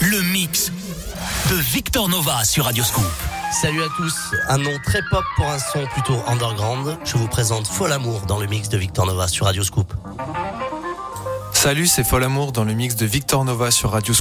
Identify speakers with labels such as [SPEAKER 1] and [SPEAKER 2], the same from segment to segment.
[SPEAKER 1] Le mix de Victor Nova sur Radioscoop.
[SPEAKER 2] Salut à tous, un nom très pop pour un son plutôt underground. Je vous présente Fol Amour dans le mix de Victor Nova sur Radio Scoop.
[SPEAKER 3] Salut, c'est Fol Amour dans le mix de Victor Nova sur Radio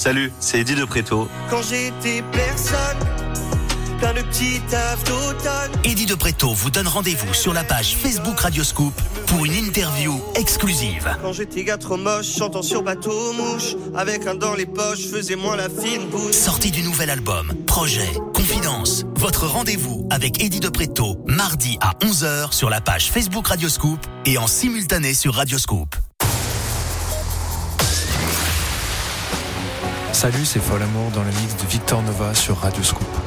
[SPEAKER 4] Salut, c'est Eddie de Préto.
[SPEAKER 5] Quand j'étais personne, plein de petits taf d'automne.
[SPEAKER 1] Eddie de Préto vous donne rendez-vous sur la page Facebook Radioscoop pour une interview exclusive.
[SPEAKER 5] Quand j'étais gars trop moche, chantant sur bateau mouche, avec un dans les poches, faisais moins la fine bouche.
[SPEAKER 1] Sortie du nouvel album, projet, confidence. Votre rendez-vous avec Eddie de Préto, mardi à 11h sur la page Facebook Radioscoop et en simultané sur Radioscoop.
[SPEAKER 6] Salut, c'est Fol Amour dans le mix de Victor Nova sur Radio Scoop.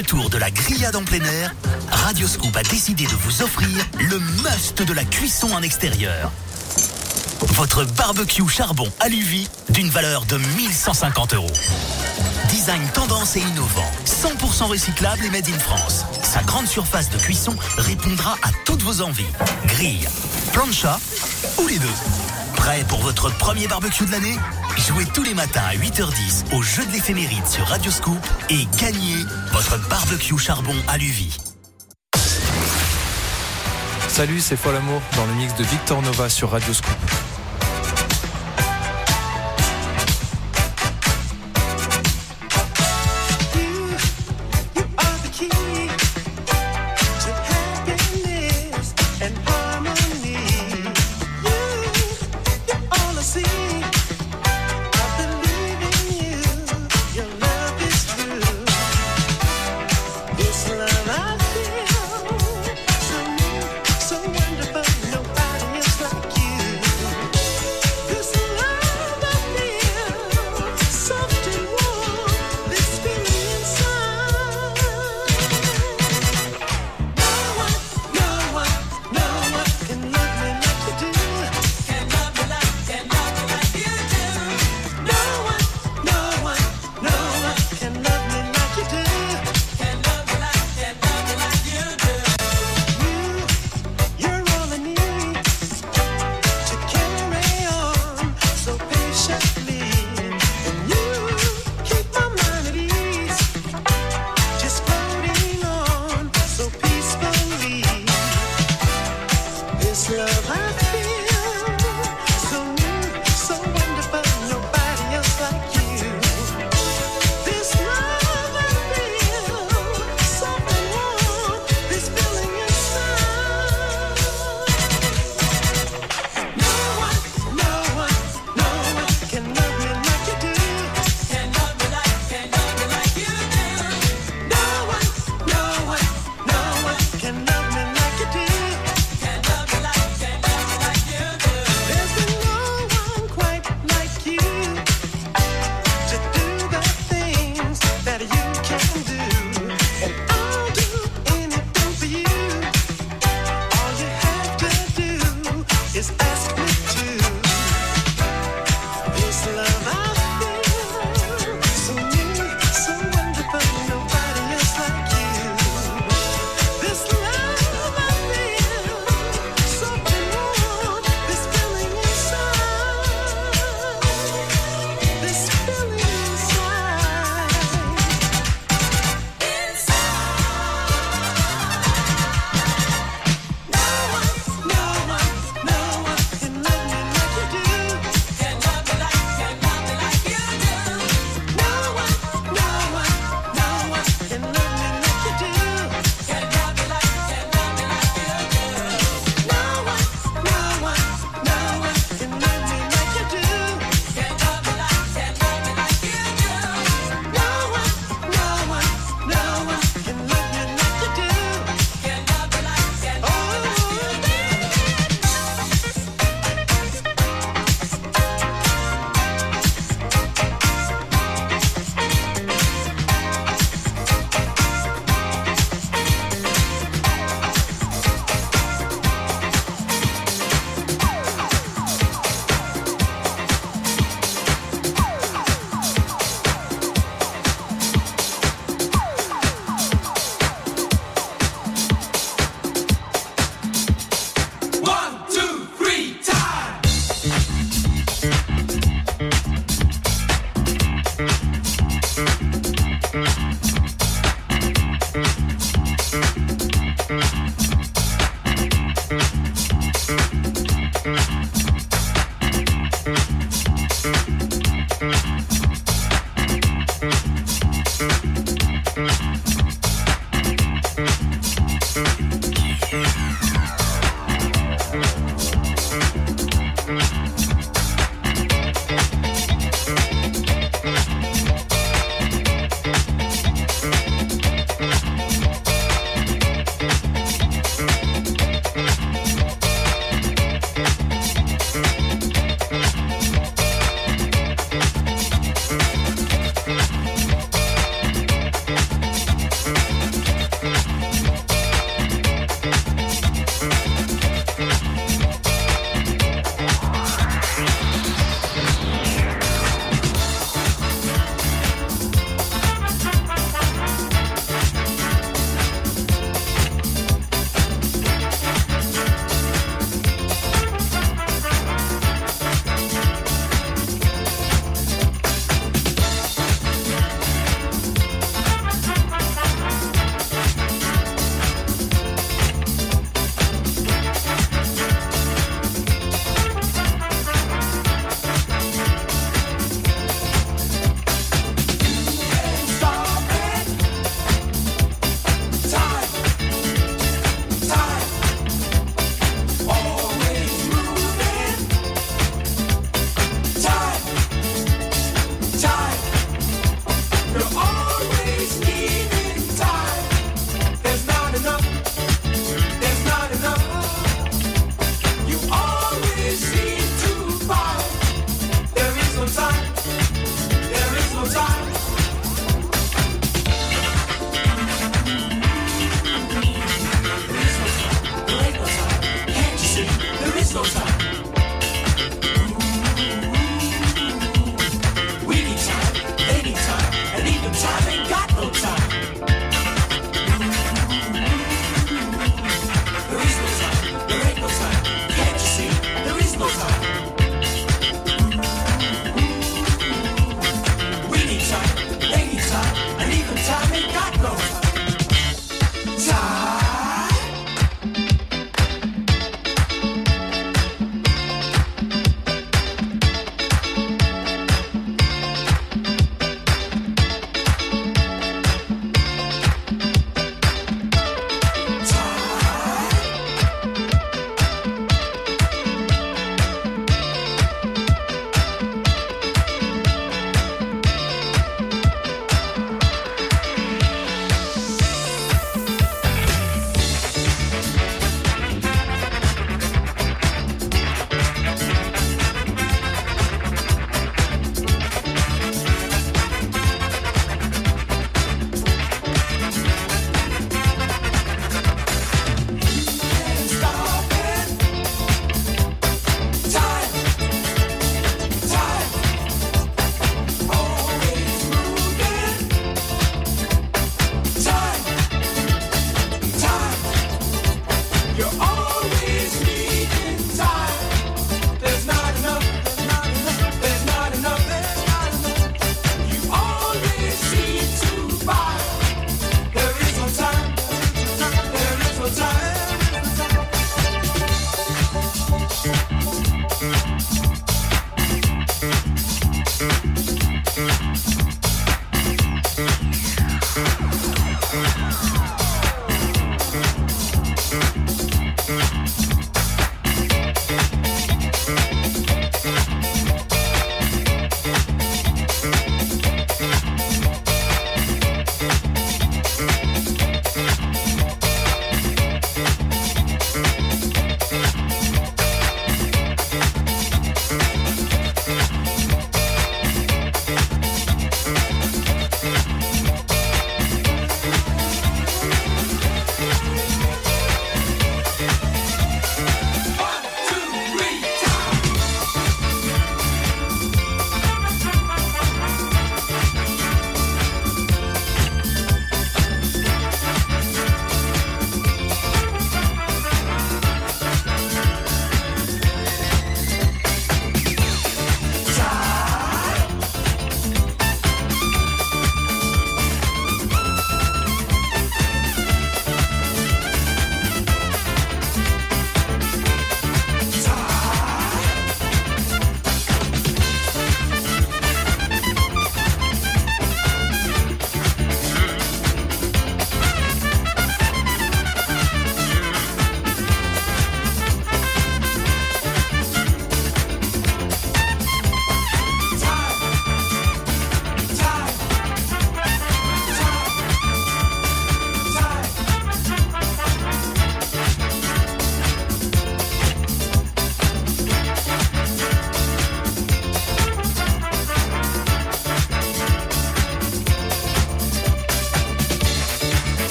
[SPEAKER 1] Retour de la grillade en plein air, Radio Scoop a décidé de vous offrir le must de la cuisson en extérieur. Votre barbecue charbon Aluvi d'une valeur de 1150 euros. Design tendance et innovant, 100% recyclable et made in France. Sa grande surface de cuisson répondra à toutes vos envies. Grille, plancha ou les deux. Prêt pour votre premier barbecue de l'année? Jouez tous les matins à 8h10 au jeu de l'éphéméride sur Radio Scoop et gagnez votre barbecue charbon Aluvi.
[SPEAKER 7] Salut, c'est Fol Amour dans le mix de Victor Nova sur Radio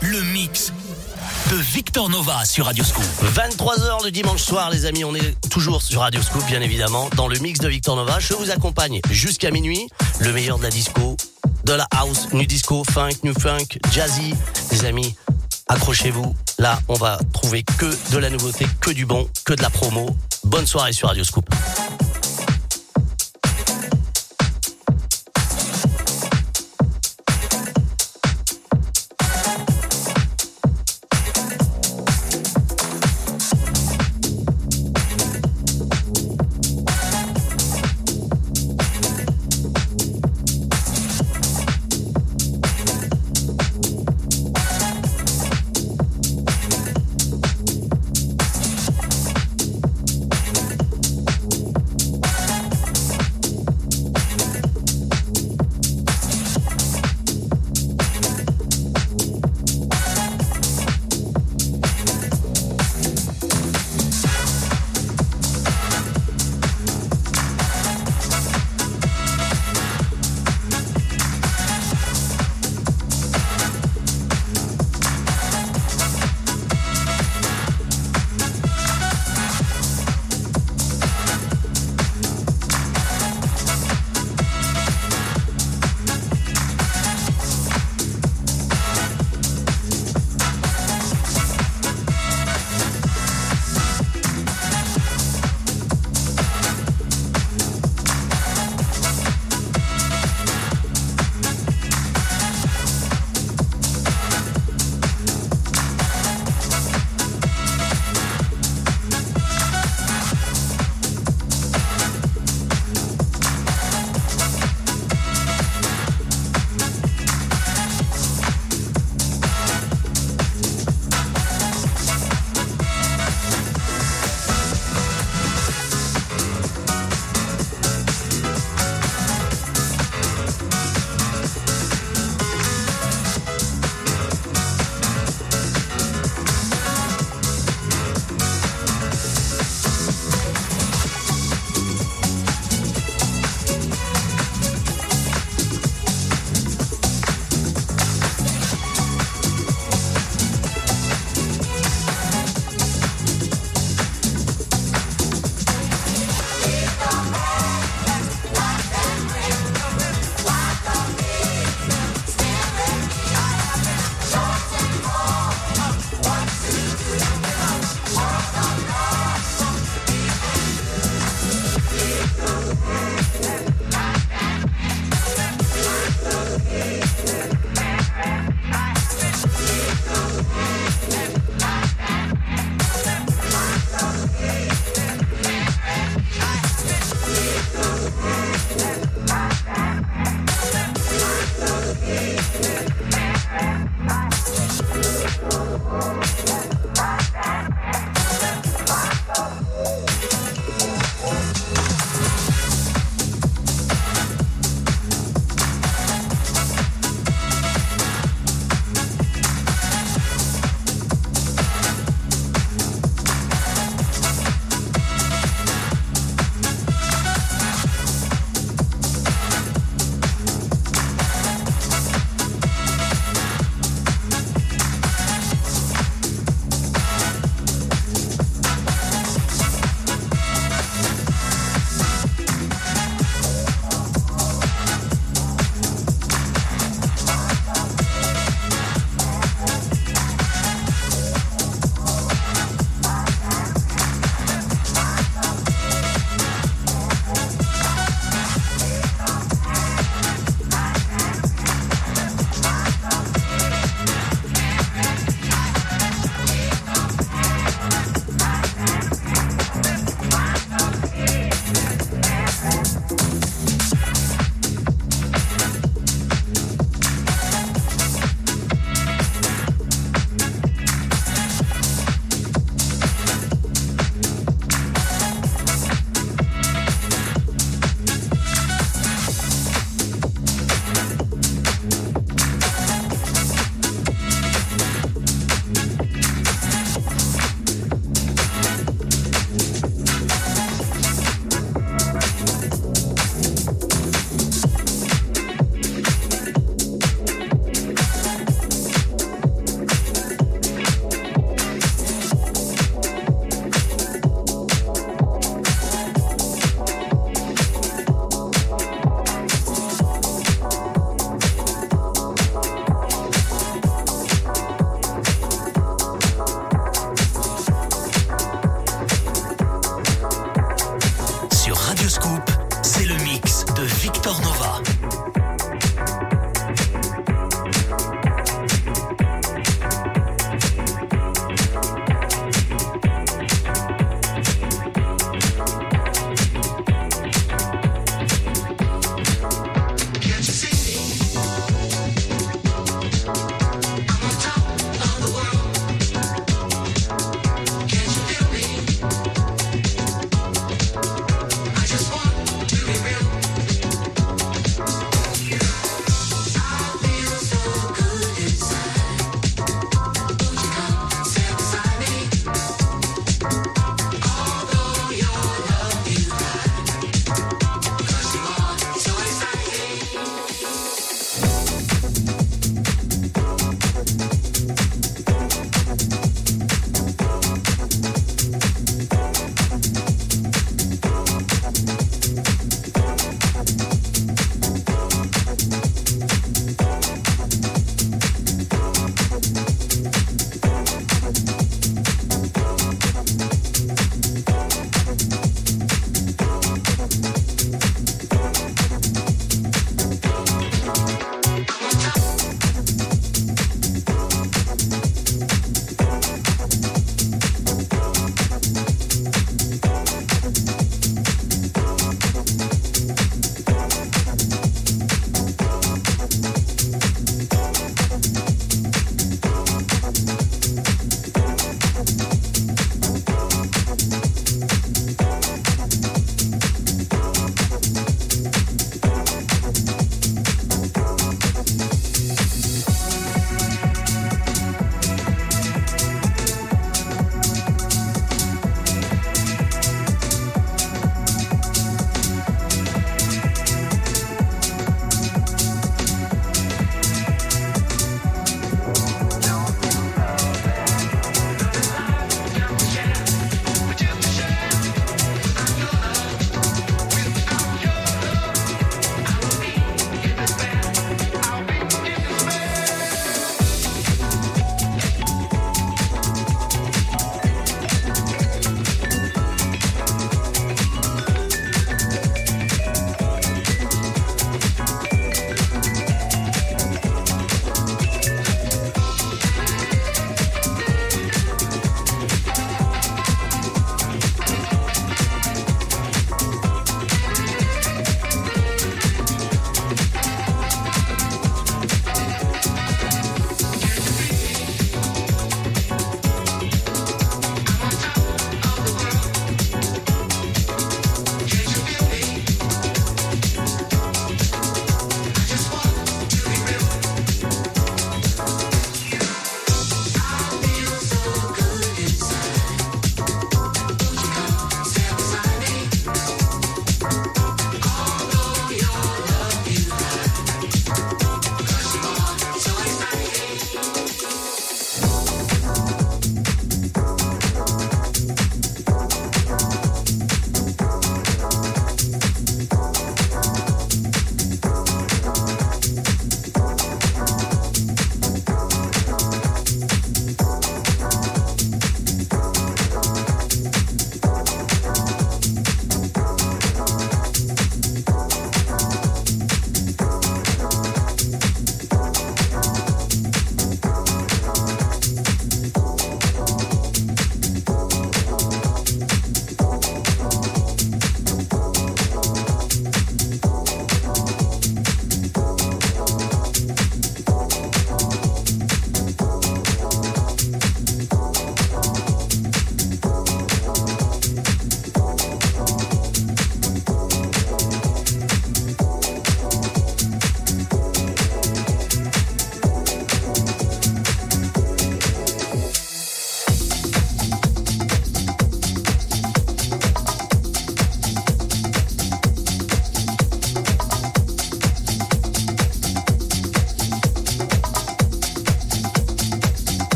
[SPEAKER 8] Le mix de Victor Nova sur Radio Scoop.
[SPEAKER 2] 23h le dimanche soir, les amis. On est toujours sur Radio Scoop, bien évidemment, dans le mix de Victor Nova. Je vous accompagne jusqu'à minuit. Le meilleur de la disco, de la house, nu disco, funk, new funk, jazzy. Les amis, accrochez-vous. Là, on va trouver que de la nouveauté, que du bon, que de la promo. Bonne soirée sur Radio Scoop.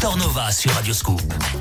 [SPEAKER 9] Victor Nova sur Radio Scoop.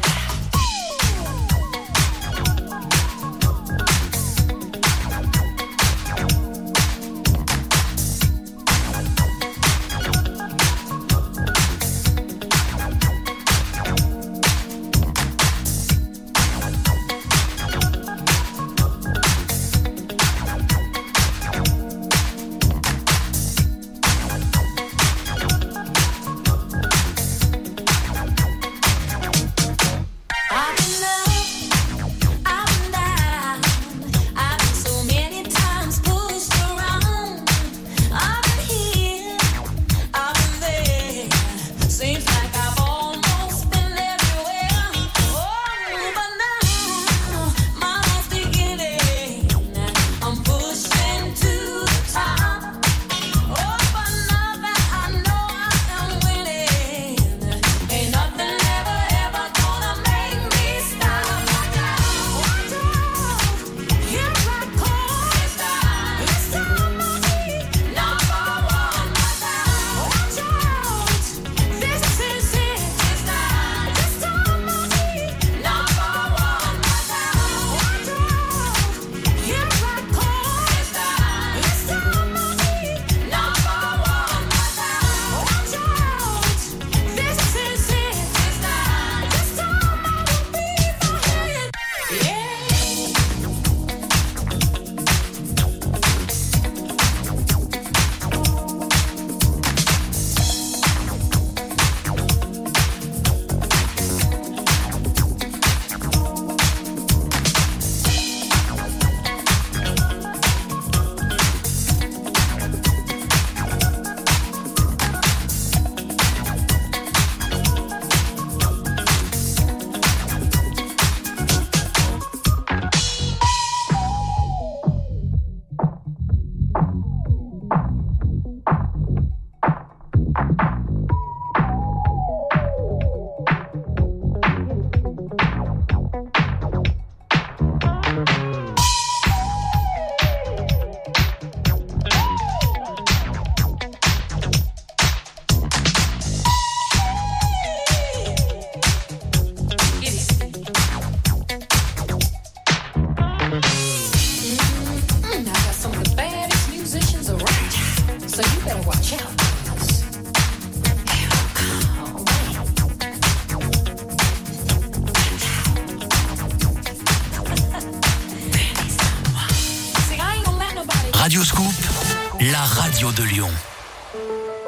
[SPEAKER 9] De Lyon.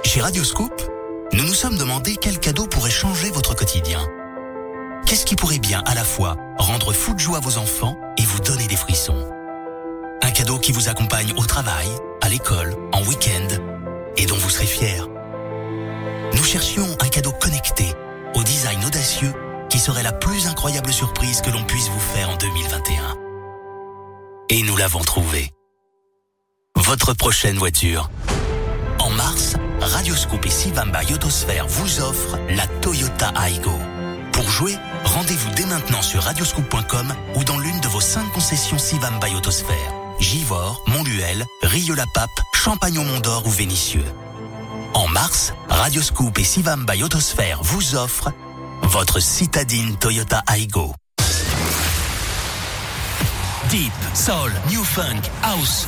[SPEAKER 9] Chez Radio Scoop, nous nous sommes demandé quel cadeau pourrait changer votre quotidien. Qu'est-ce qui pourrait bien à la fois rendre fou de joie vos enfants et vous donner des frissons? Un cadeau qui vous accompagne au travail, à l'école, en week-end et dont vous serez fier. Nous cherchions un cadeau connecté, au design audacieux, qui serait la plus incroyable surprise que l'on puisse vous faire en 2021. Et nous l'avons trouvé. Votre prochaine voiture. En mars, Radioscope et Sivamba Yotosphère vous offrent la Toyota Aygo. Pour jouer, rendez-vous dès maintenant sur radioscoop.com ou dans l'une de vos cinq concessions Sivamba Yotosphère. Givors, Montluel, Rieux-la-Pape, Champagne-au-Mont-d'Or ou Vénissieux. En mars, Radioscoop et Sivamba Yotosphère vous offrent votre citadine Toyota Aygo. Deep, Soul, New Funk, House.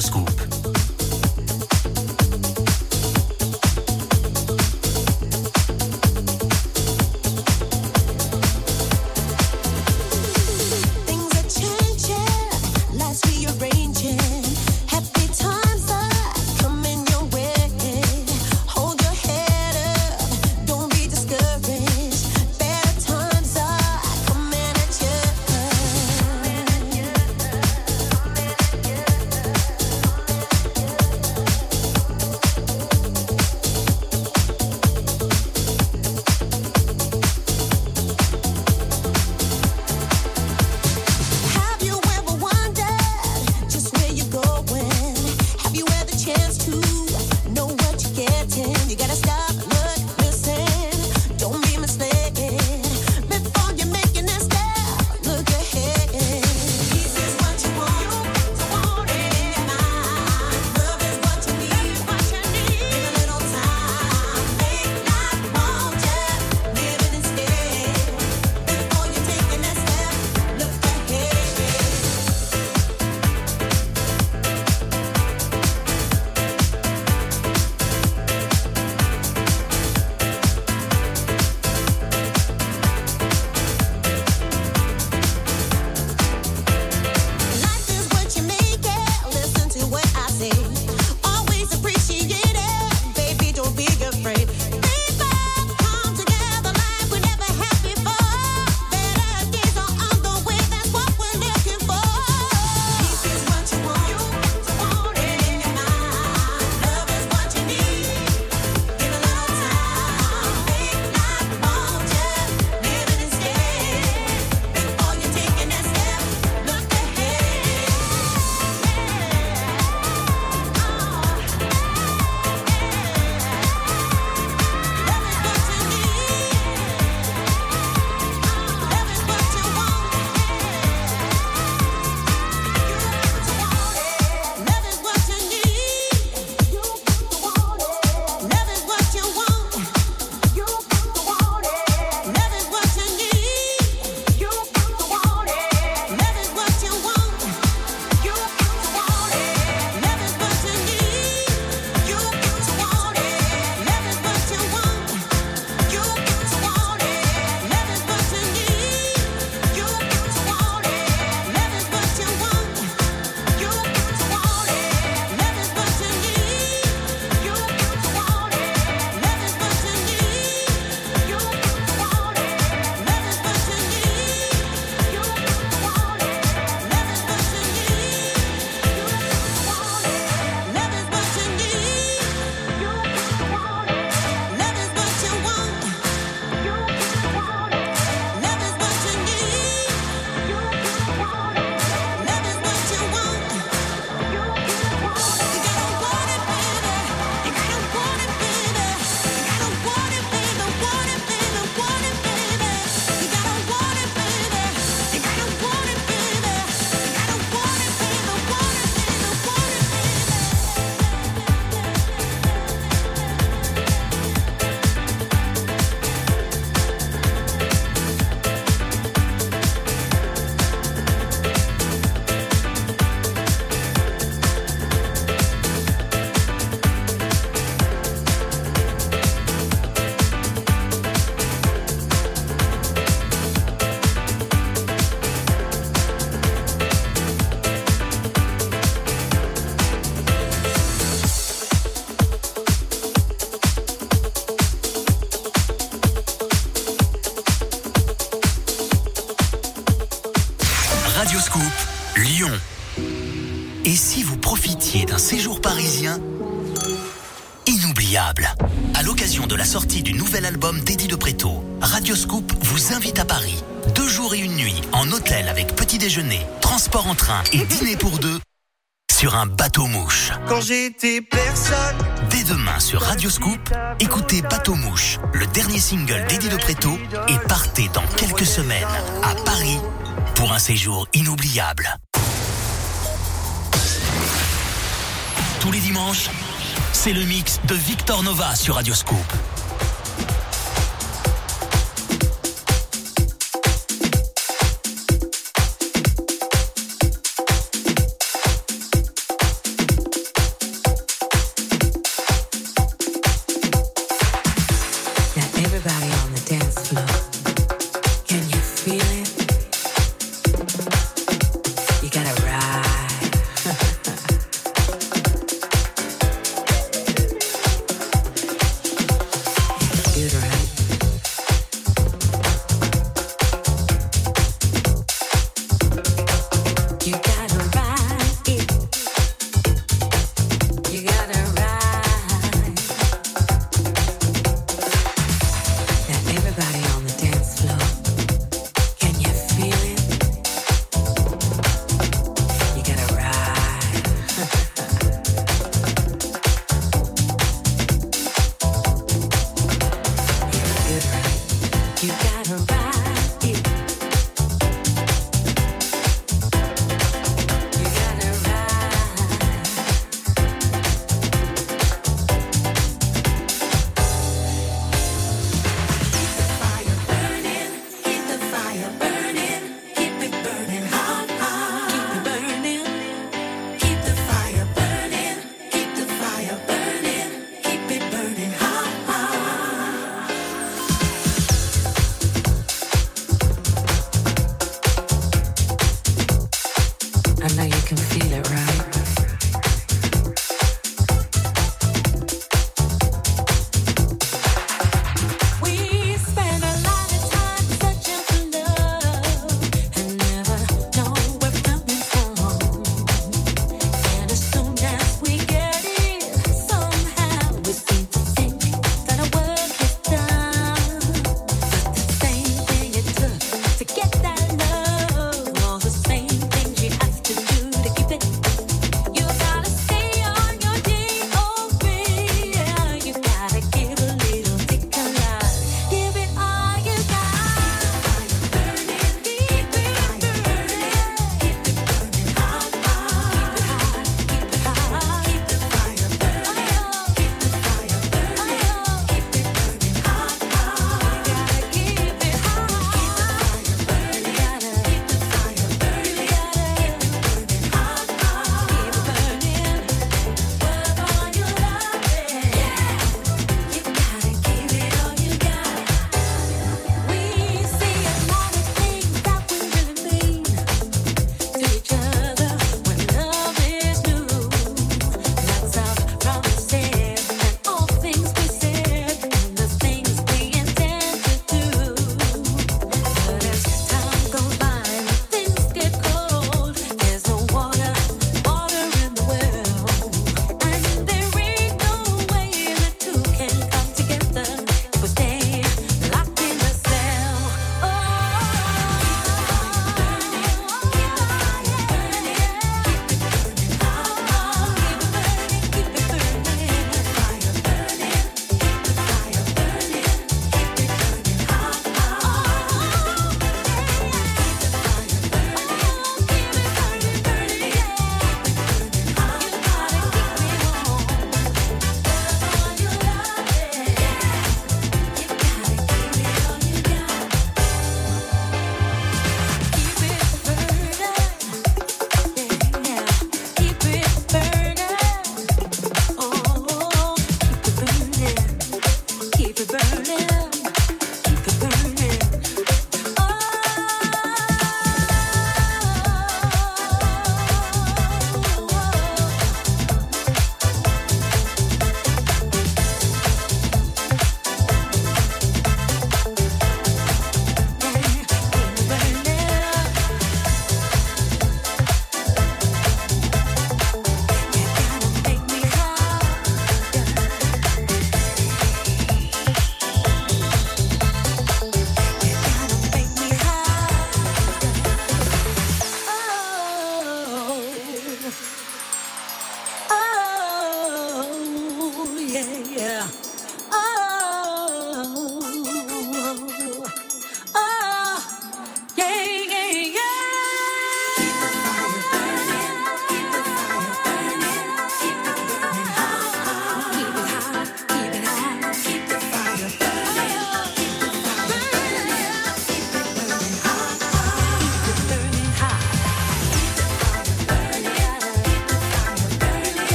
[SPEAKER 8] school. sortie du nouvel album d'Eddie de Préto, Radioscoop vous invite à Paris. Deux jours et une nuit, en hôtel avec petit déjeuner, transport en train et dîner pour deux sur un bateau mouche.
[SPEAKER 10] Quand j'étais personne.
[SPEAKER 8] Dès demain sur Radio Scoop, écoutez Bateau Mouche, le dernier single d'Eddie de Préto, et partez dans quelques semaines à Paris pour un séjour inoubliable. Tous les dimanches, c'est le mix de Victor Nova sur Radio Scoop.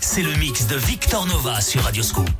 [SPEAKER 8] C'est le mix de Victor Nova sur
[SPEAKER 11] Radioscoop.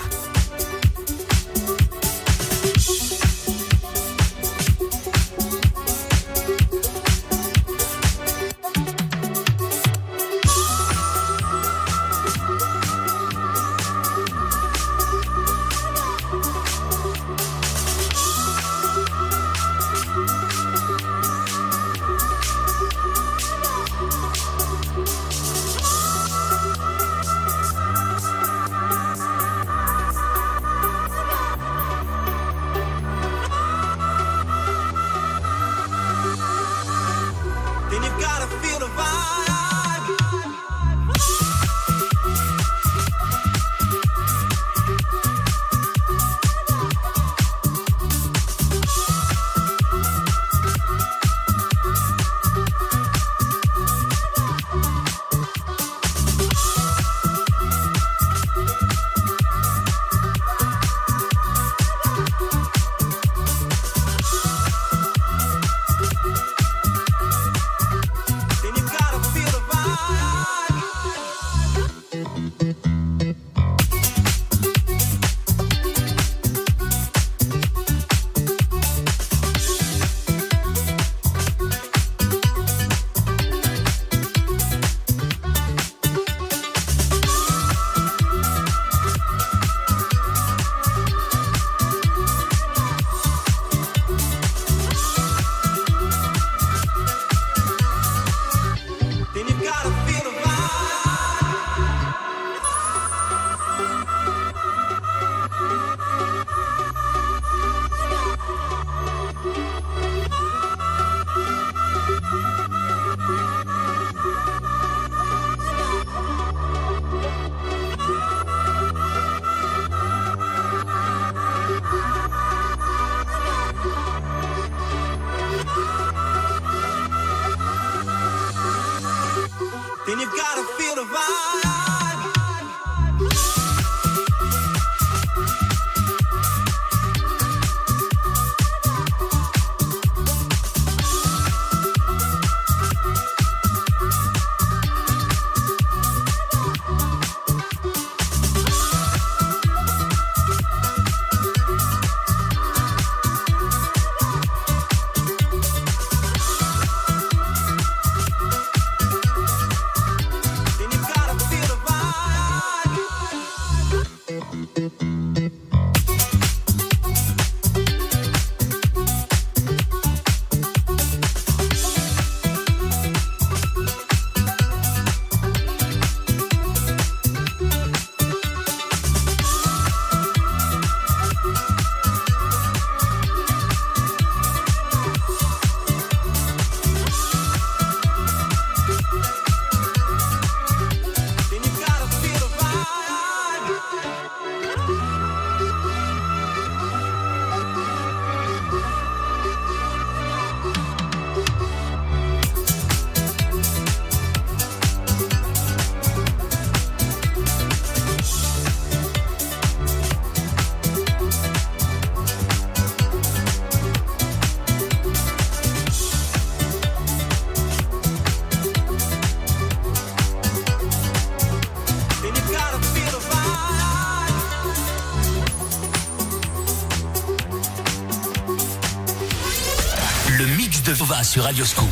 [SPEAKER 11] sur Radioscoop.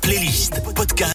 [SPEAKER 11] Playlist, podcast.